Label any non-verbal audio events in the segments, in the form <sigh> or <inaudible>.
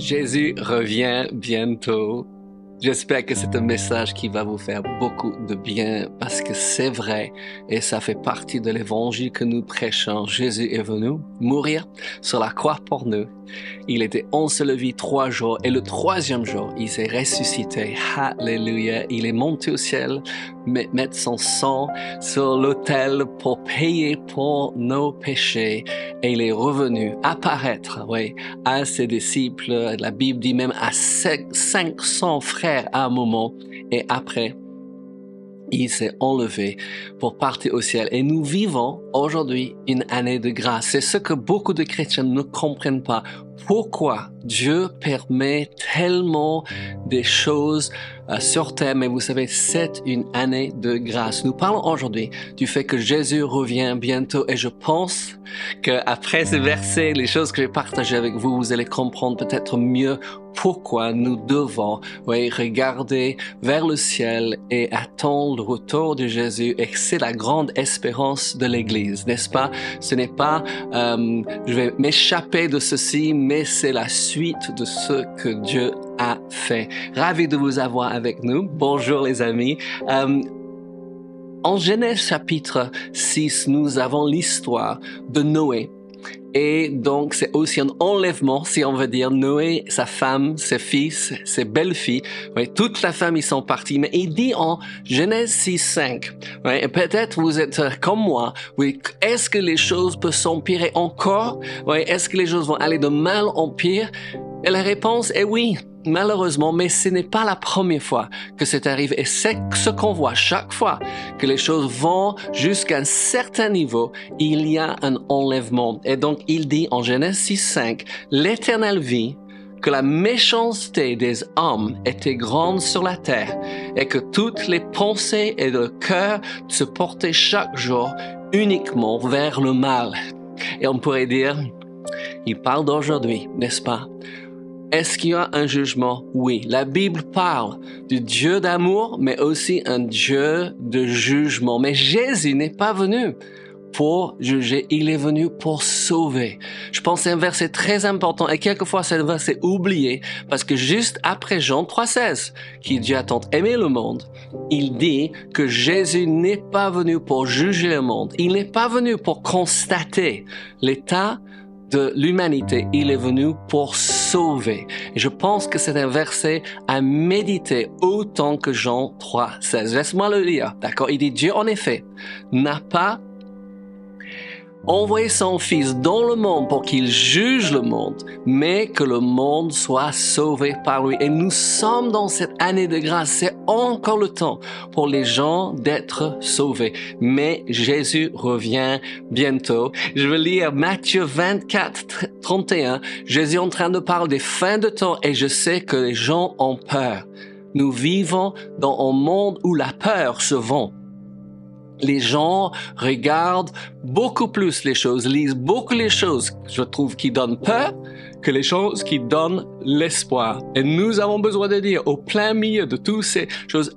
Jésus revient bientôt. J'espère que c'est un message qui va vous faire beaucoup de bien parce que c'est vrai et ça fait partie de l'évangile que nous prêchons. Jésus est venu mourir sur la croix pour nous. Il était enseveli trois jours et le troisième jour, il s'est ressuscité. Alléluia. Il est monté au ciel, mettre son sang sur l'autel pour payer pour nos péchés et il est revenu apparaître, oui, à ses disciples. La Bible dit même à 500 frères à un moment et après, il s'est enlevé pour partir au ciel. Et nous vivons aujourd'hui une année de grâce. C'est ce que beaucoup de chrétiens ne comprennent pas. Pourquoi Dieu permet tellement des choses euh, sur terre, mais vous savez, c'est une année de grâce. Nous parlons aujourd'hui du fait que Jésus revient bientôt et je pense qu'après ce verset, les choses que j'ai partagées avec vous, vous allez comprendre peut-être mieux pourquoi nous devons oui, regarder vers le ciel et attendre le retour de Jésus. Et c'est la grande espérance de l'Église, n'est-ce pas? Ce n'est pas euh, je vais m'échapper de ceci, mais c'est la suite de ce que Dieu a fait. Ravi de vous avoir avec nous. Bonjour les amis. Euh, en Genèse chapitre 6, nous avons l'histoire de Noé. Et donc, c'est aussi un enlèvement, si on veut dire. Noé, sa femme, ses fils, ses belles-filles, oui, toute la famille sont partis. Mais il dit en Genèse 6, 5, oui, peut-être vous êtes comme moi, oui, est-ce que les choses peuvent s'empirer encore? Oui, est-ce que les choses vont aller de mal en pire? Et la réponse est oui, malheureusement, mais ce n'est pas la première fois que c'est arrivé. Et c'est ce qu'on voit chaque fois que les choses vont jusqu'à un certain niveau, il y a un enlèvement. Et donc, il dit en Genèse 6.5, l'éternel vit que la méchanceté des hommes était grande sur la terre et que toutes les pensées et le cœur se portaient chaque jour uniquement vers le mal. Et on pourrait dire, il parle d'aujourd'hui, n'est-ce pas? Est-ce qu'il y a un jugement? Oui. La Bible parle du Dieu d'amour, mais aussi un Dieu de jugement. Mais Jésus n'est pas venu pour juger, il est venu pour sauver. Je pense que c'est un verset très important et quelquefois c'est verset oublié parce que juste après Jean 3,16, qui Dieu a tant aimé le monde, il dit que Jésus n'est pas venu pour juger le monde, il n'est pas venu pour constater l'état de l'humanité, il est venu pour sauver. Et je pense que c'est un verset à méditer autant que Jean 3, 16. Laisse-moi le lire, d'accord? Il dit, Dieu, en effet, n'a pas envoyer son Fils dans le monde pour qu'il juge le monde, mais que le monde soit sauvé par lui. Et nous sommes dans cette année de grâce. C'est encore le temps pour les gens d'être sauvés. Mais Jésus revient bientôt. Je veux lire Matthieu 24, 31. Jésus est en train de parler des fins de temps et je sais que les gens ont peur. Nous vivons dans un monde où la peur se vend les gens regardent beaucoup plus les choses, lisent beaucoup les choses, je trouve, qui donnent peur que les choses qui donnent l'espoir. Et nous avons besoin de dire, au plein milieu de toutes ces choses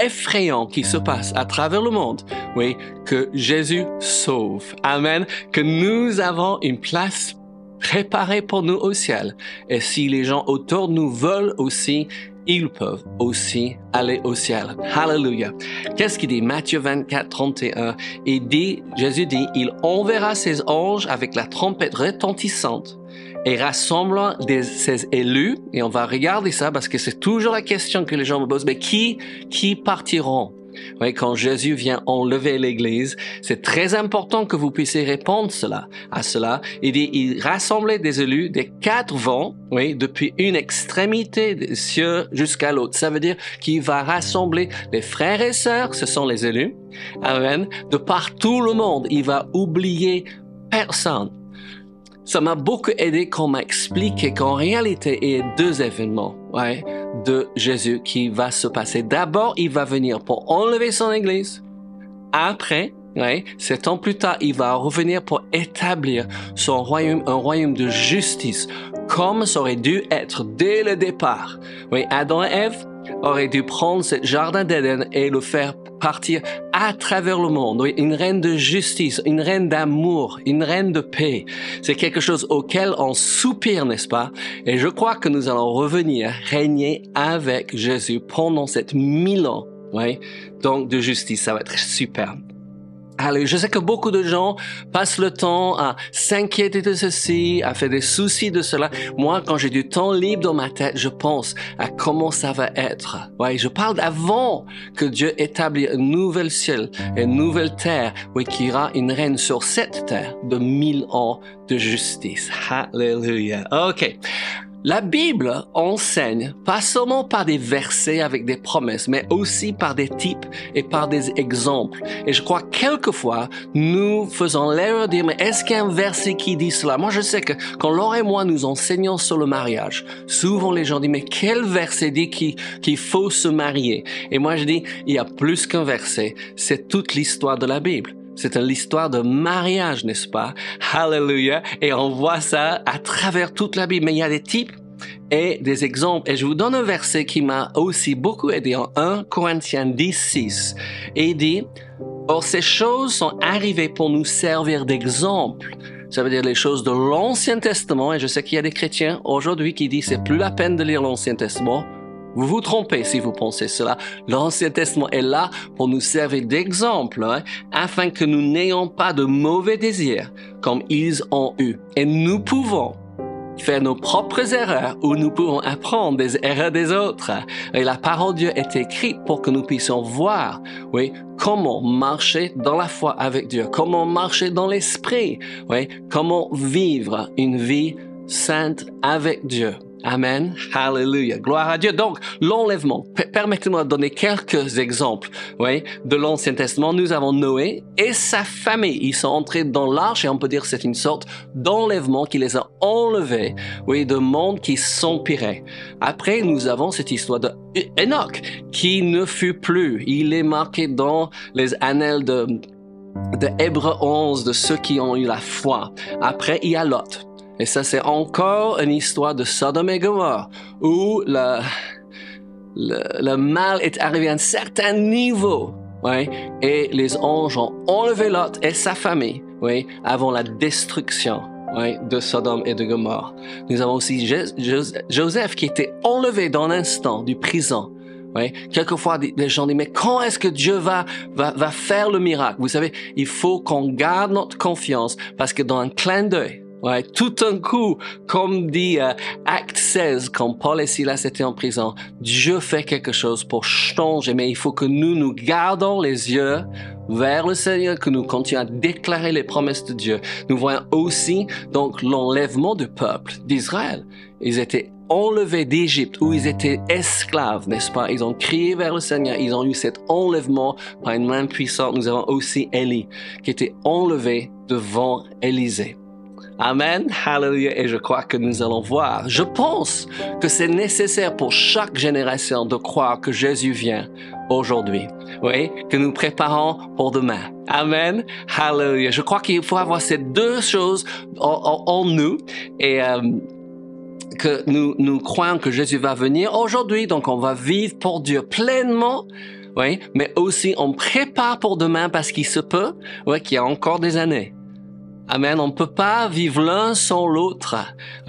effrayantes qui se passent à travers le monde, oui, que Jésus sauve. Amen. Que nous avons une place préparée pour nous au ciel. Et si les gens autour nous veulent aussi, ils peuvent aussi aller au ciel. Hallelujah. Qu'est-ce qu'il dit? Matthieu 24, 31. Il dit, Jésus dit, il enverra ses anges avec la trompette retentissante et rassemblant ses élus, et on va regarder ça parce que c'est toujours la question que les gens me posent, mais qui, qui partiront? Oui, quand Jésus vient enlever l'Église, c'est très important que vous puissiez répondre cela, à cela. Il dit, il rassemblait des élus des quatre vents, oui, depuis une extrémité des cieux jusqu'à l'autre. Ça veut dire qu'il va rassembler les frères et sœurs, ce sont les élus, amen, de partout le monde. Il va oublier personne. Ça m'a beaucoup aidé quand on m'a expliqué qu'en réalité, il y a deux événements ouais, de Jésus qui va se passer. D'abord, il va venir pour enlever son Église. Après, ouais, sept ans plus tard, il va revenir pour établir son royaume, un royaume de justice, comme ça aurait dû être dès le départ. Oui, Adam et Ève, aurait dû prendre ce jardin d'Éden et le faire partir à travers le monde. Une reine de justice, une reine d'amour, une reine de paix. C'est quelque chose auquel on soupire, n'est-ce pas? Et je crois que nous allons revenir régner avec Jésus pendant cette mille ans. Oui, donc de justice, ça va être super. Allez, je sais que beaucoup de gens passent le temps à s'inquiéter de ceci, à faire des soucis de cela. Moi, quand j'ai du temps libre dans ma tête, je pense à comment ça va être. Ouais, je parle d'avant que Dieu établit un nouvel ciel une nouvelle terre, oui, qui aura une reine sur cette terre de mille ans de justice. Hallelujah. OK. La Bible enseigne pas seulement par des versets avec des promesses, mais aussi par des types et par des exemples. Et je crois quelquefois, nous faisons l'erreur de dire, mais est-ce qu'il y a un verset qui dit cela? Moi, je sais que quand Laure et moi nous enseignons sur le mariage, souvent les gens disent, mais quel verset dit qu'il faut se marier? Et moi, je dis, il y a plus qu'un verset. C'est toute l'histoire de la Bible. C'est une histoire de mariage, n'est-ce pas? Hallelujah. Et on voit ça à travers toute la Bible. Mais il y a des types et des exemples. Et je vous donne un verset qui m'a aussi beaucoup aidé en 1 Corinthiens 10, 6. Et il dit, Or ces choses sont arrivées pour nous servir d'exemple. Ça veut dire les choses de l'Ancien Testament. Et je sais qu'il y a des chrétiens aujourd'hui qui disent c'est plus la peine de lire l'Ancien Testament vous vous trompez si vous pensez cela. L'Ancien Testament est là pour nous servir d'exemple, hein, afin que nous n'ayons pas de mauvais désirs comme ils ont eu. Et nous pouvons faire nos propres erreurs ou nous pouvons apprendre des erreurs des autres. Et la parole de Dieu est écrite pour que nous puissions voir, oui, comment marcher dans la foi avec Dieu, comment marcher dans l'esprit, oui, comment vivre une vie sainte avec Dieu. Amen. Hallelujah. Gloire à Dieu. Donc, l'enlèvement. Permettez-moi de donner quelques exemples, oui, de l'Ancien Testament. Nous avons Noé et sa famille. Ils sont entrés dans l'arche et on peut dire que c'est une sorte d'enlèvement qui les a enlevés, oui, de monde qui s'empirait. Après, nous avons cette histoire de Enoch qui ne fut plus. Il est marqué dans les annales de de Hébreux 11 de ceux qui ont eu la foi. Après, il y a Lot. Et ça, c'est encore une histoire de Sodome et Gomorrhe, où le, le, mal est arrivé à un certain niveau, et les anges ont enlevé Lot et sa famille, avant la destruction, de Sodome et de Gomorrhe. Nous avons aussi Joseph qui était enlevé dans l'instant du prison, oui. Quelquefois, les gens disent, mais quand est-ce que Dieu va, va, va faire le miracle? Vous savez, il faut qu'on garde notre confiance parce que dans un clin d'œil, Ouais, tout un coup, comme dit euh, Acte 16, quand Paul et Silas étaient en prison, Dieu fait quelque chose pour changer, mais il faut que nous nous gardons les yeux vers le Seigneur, que nous continuons à déclarer les promesses de Dieu. Nous voyons aussi donc l'enlèvement du peuple d'Israël. Ils étaient enlevés d'Égypte où ils étaient esclaves, n'est-ce pas? Ils ont crié vers le Seigneur, ils ont eu cet enlèvement par une main puissante. Nous avons aussi Élie qui était enlevé devant Élisée. Amen, hallelujah, et je crois que nous allons voir. Je pense que c'est nécessaire pour chaque génération de croire que Jésus vient aujourd'hui. Oui, que nous préparons pour demain. Amen, hallelujah. Je crois qu'il faut avoir ces deux choses en, nous et euh, que nous, nous croyons que Jésus va venir aujourd'hui, donc on va vivre pour Dieu pleinement. Oui, mais aussi on prépare pour demain parce qu'il se peut, oui, qu'il y a encore des années. Amen. On ne peut pas vivre l'un sans l'autre.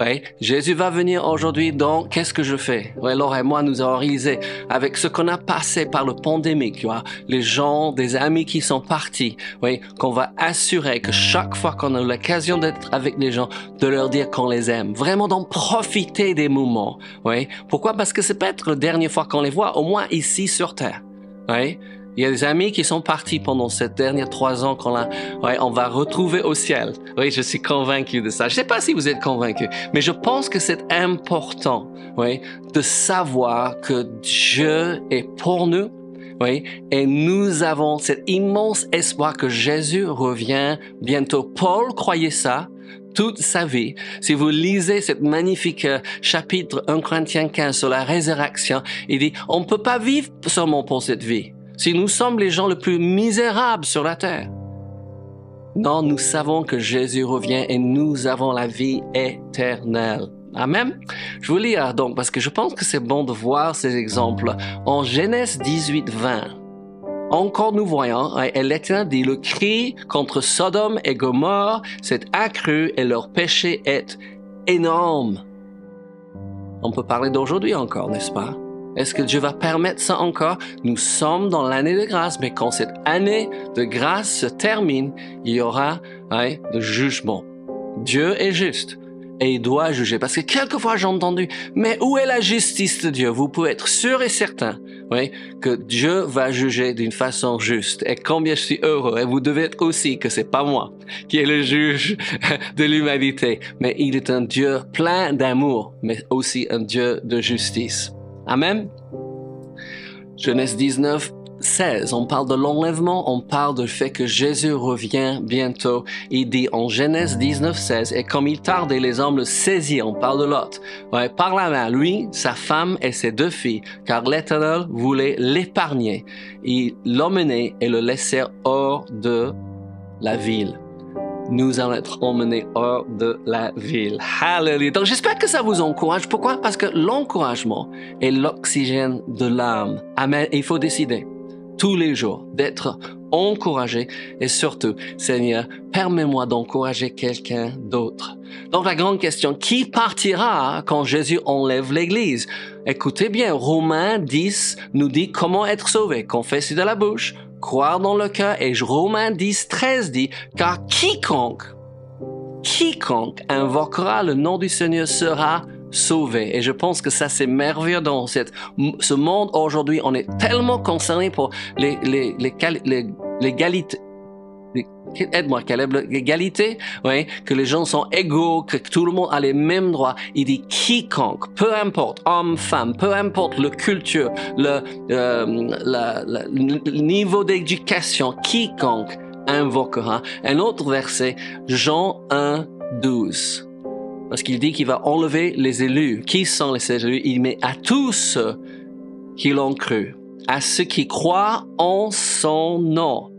Ouais. Jésus va venir aujourd'hui, donc qu'est-ce que je fais? Ouais, Laure et moi, nous avons réalisé avec ce qu'on a passé par le pandémie, tu vois, les gens, des amis qui sont partis, ouais, qu'on va assurer que chaque fois qu'on a l'occasion d'être avec les gens, de leur dire qu'on les aime, vraiment d'en profiter des moments. Ouais. Pourquoi? Parce que c'est peut-être la dernière fois qu'on les voit, au moins ici sur Terre. Ouais. Il y a des amis qui sont partis pendant ces derniers trois ans qu'on a, ouais, on va retrouver au ciel. Oui, je suis convaincu de ça. Je sais pas si vous êtes convaincu, mais je pense que c'est important, oui, de savoir que Dieu est pour nous, oui, et nous avons cet immense espoir que Jésus revient bientôt. Paul croyait ça, toute sa vie. Si vous lisez cette magnifique euh, chapitre 1 Corinthiens 15 sur la résurrection, il dit, on ne peut pas vivre seulement pour cette vie si nous sommes les gens les plus misérables sur la terre. Non, nous savons que Jésus revient et nous avons la vie éternelle. Amen. Je vous lis donc parce que je pense que c'est bon de voir ces exemples. En Genèse 18, 20, encore nous voyons, hein, et l'Éternel dit, le cri contre Sodome et Gomorre s'est accru et leur péché est énorme. On peut parler d'aujourd'hui encore, n'est-ce pas? Est-ce que Dieu va permettre ça encore? Nous sommes dans l'année de grâce, mais quand cette année de grâce se termine, il y aura hein, de jugement. Dieu est juste et il doit juger. Parce que quelquefois j'ai entendu, mais où est la justice de Dieu? Vous pouvez être sûr et certain oui, que Dieu va juger d'une façon juste. Et combien je suis heureux. Et vous devez être aussi que c'est pas moi qui est le juge <laughs> de l'humanité. Mais il est un Dieu plein d'amour, mais aussi un Dieu de justice. Amen. Genèse 19, 16, on parle de l'enlèvement, on parle du fait que Jésus revient bientôt. Il dit en Genèse 19, 16, et comme il tardait, les hommes le saisirent, on parle de Lot, ouais, par la main, lui, sa femme et ses deux filles, car l'Éternel voulait l'épargner. Il l'emmenait et le laissèrent hors de la ville nous allons être emmenés hors de la ville. Hallelujah. Donc j'espère que ça vous encourage. Pourquoi? Parce que l'encouragement est l'oxygène de l'âme. Amen. Il faut décider tous les jours, d'être encouragé et surtout, Seigneur, permets-moi d'encourager quelqu'un d'autre. Donc la grande question, qui partira quand Jésus enlève l'Église? Écoutez bien, Romains 10 nous dit comment être sauvé. Confesser de la bouche, croire dans le cœur et Romains 10, 13 dit, car quiconque, quiconque invoquera le nom du Seigneur sera sauvé. Et je pense que ça, c'est merveilleux dans cette, ce monde aujourd'hui. On est tellement concerné pour les, les, les, les l'égalité, aide-moi Caleb, l'égalité, que les gens sont égaux, que tout le monde a les mêmes droits. Il dit quiconque, peu importe, homme, femme, peu importe le culture, le, euh, niveau d'éducation, quiconque invoquera. Un autre verset, Jean 1, 12. Parce qu'il dit qu'il va enlever les élus. Qui sont les élus? Il met à tous ceux qui l'ont cru, à ceux qui croient en son nom.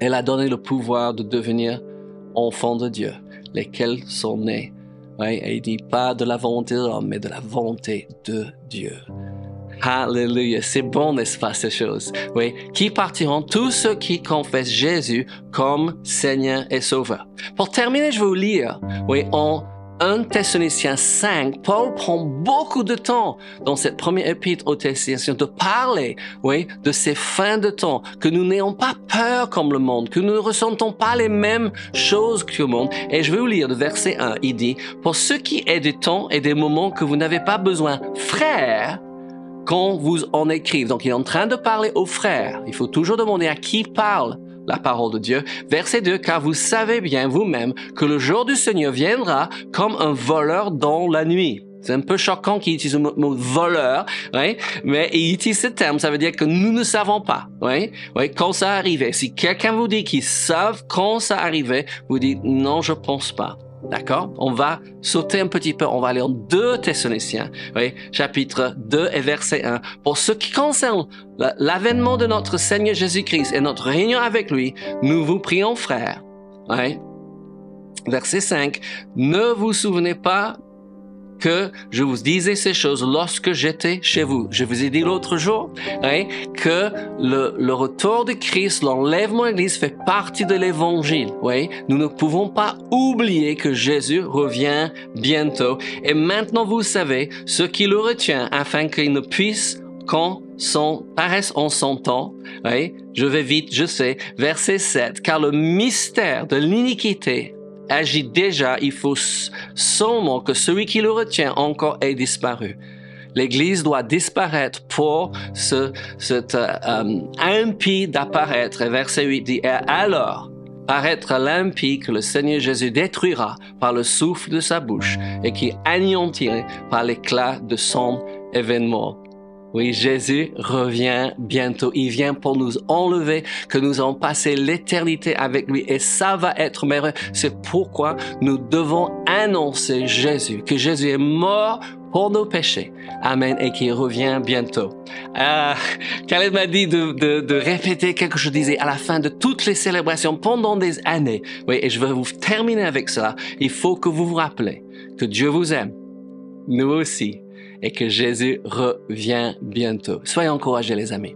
Elle a donné le pouvoir de devenir enfants de Dieu, lesquels sont nés? Oui, et dit pas de la volonté de l'homme, mais de la volonté de Dieu. Alléluia, c'est bon, n'est-ce pas, ces choses? Oui, qui partiront? Tous ceux qui confessent Jésus comme Seigneur et Sauveur. Pour terminer, je vais vous lire, oui, en 1 Thessaloniciens 5, Paul prend beaucoup de temps dans cette première épître aux Thessaloniciens de parler, oui, de ces fins de temps, que nous n'ayons pas peur comme le monde, que nous ne ressentons pas les mêmes choses que le monde. Et je vais vous lire le verset 1, il dit, pour ce qui est des temps et des moments que vous n'avez pas besoin, frères, quand vous en écrivez. Donc, il est en train de parler aux frères. Il faut toujours demander à qui parle la parole de Dieu. Verset 2, car vous savez bien vous-même que le jour du Seigneur viendra comme un voleur dans la nuit. C'est un peu choquant qu'il utilise le mot voleur, oui, mais il utilise ce terme, ça veut dire que nous ne savons pas, oui, quand ça arrivait. Si quelqu'un vous dit qu'il savent quand ça arrivait, vous dites non, je pense pas. D'accord? On va sauter un petit peu, on va aller en 2 Thessaloniciens, oui, chapitre 2 et verset 1. Pour ce qui concerne l'avènement de notre Seigneur Jésus-Christ et notre réunion avec lui, nous vous prions, frères. Oui. Verset 5. Ne vous souvenez pas que je vous disais ces choses lorsque j'étais chez vous. Je vous ai dit l'autre jour hein, que le, retour de Christ, l'enlèvement de l'Église fait partie de l'Évangile. Oui, nous ne pouvons pas oublier que Jésus revient bientôt. Et maintenant, vous savez ce qui le retient afin qu'il ne puisse quand son paraisse en son temps. Oui, je vais vite, je sais. Verset 7. Car le mystère de l'iniquité agit déjà, il faut seulement que celui qui le retient encore ait disparu. L'Église doit disparaître pour ce, cet euh, impie d'apparaître. Verset 8 dit, et alors paraître l'impie que le Seigneur Jésus détruira par le souffle de sa bouche et qui anéantirait par l'éclat de son événement. Oui, Jésus revient bientôt. Il vient pour nous enlever, que nous allons passer l'éternité avec lui et ça va être merveilleux. C'est pourquoi nous devons annoncer Jésus, que Jésus est mort pour nos péchés. Amen. Et qui revient bientôt. Euh, Khaled m'a dit de, de, de, répéter quelque chose que je disais à la fin de toutes les célébrations pendant des années. Oui, et je vais vous terminer avec cela. Il faut que vous vous rappelez que Dieu vous aime. Nous aussi. Et que Jésus revient bientôt. Soyez encouragés, les amis.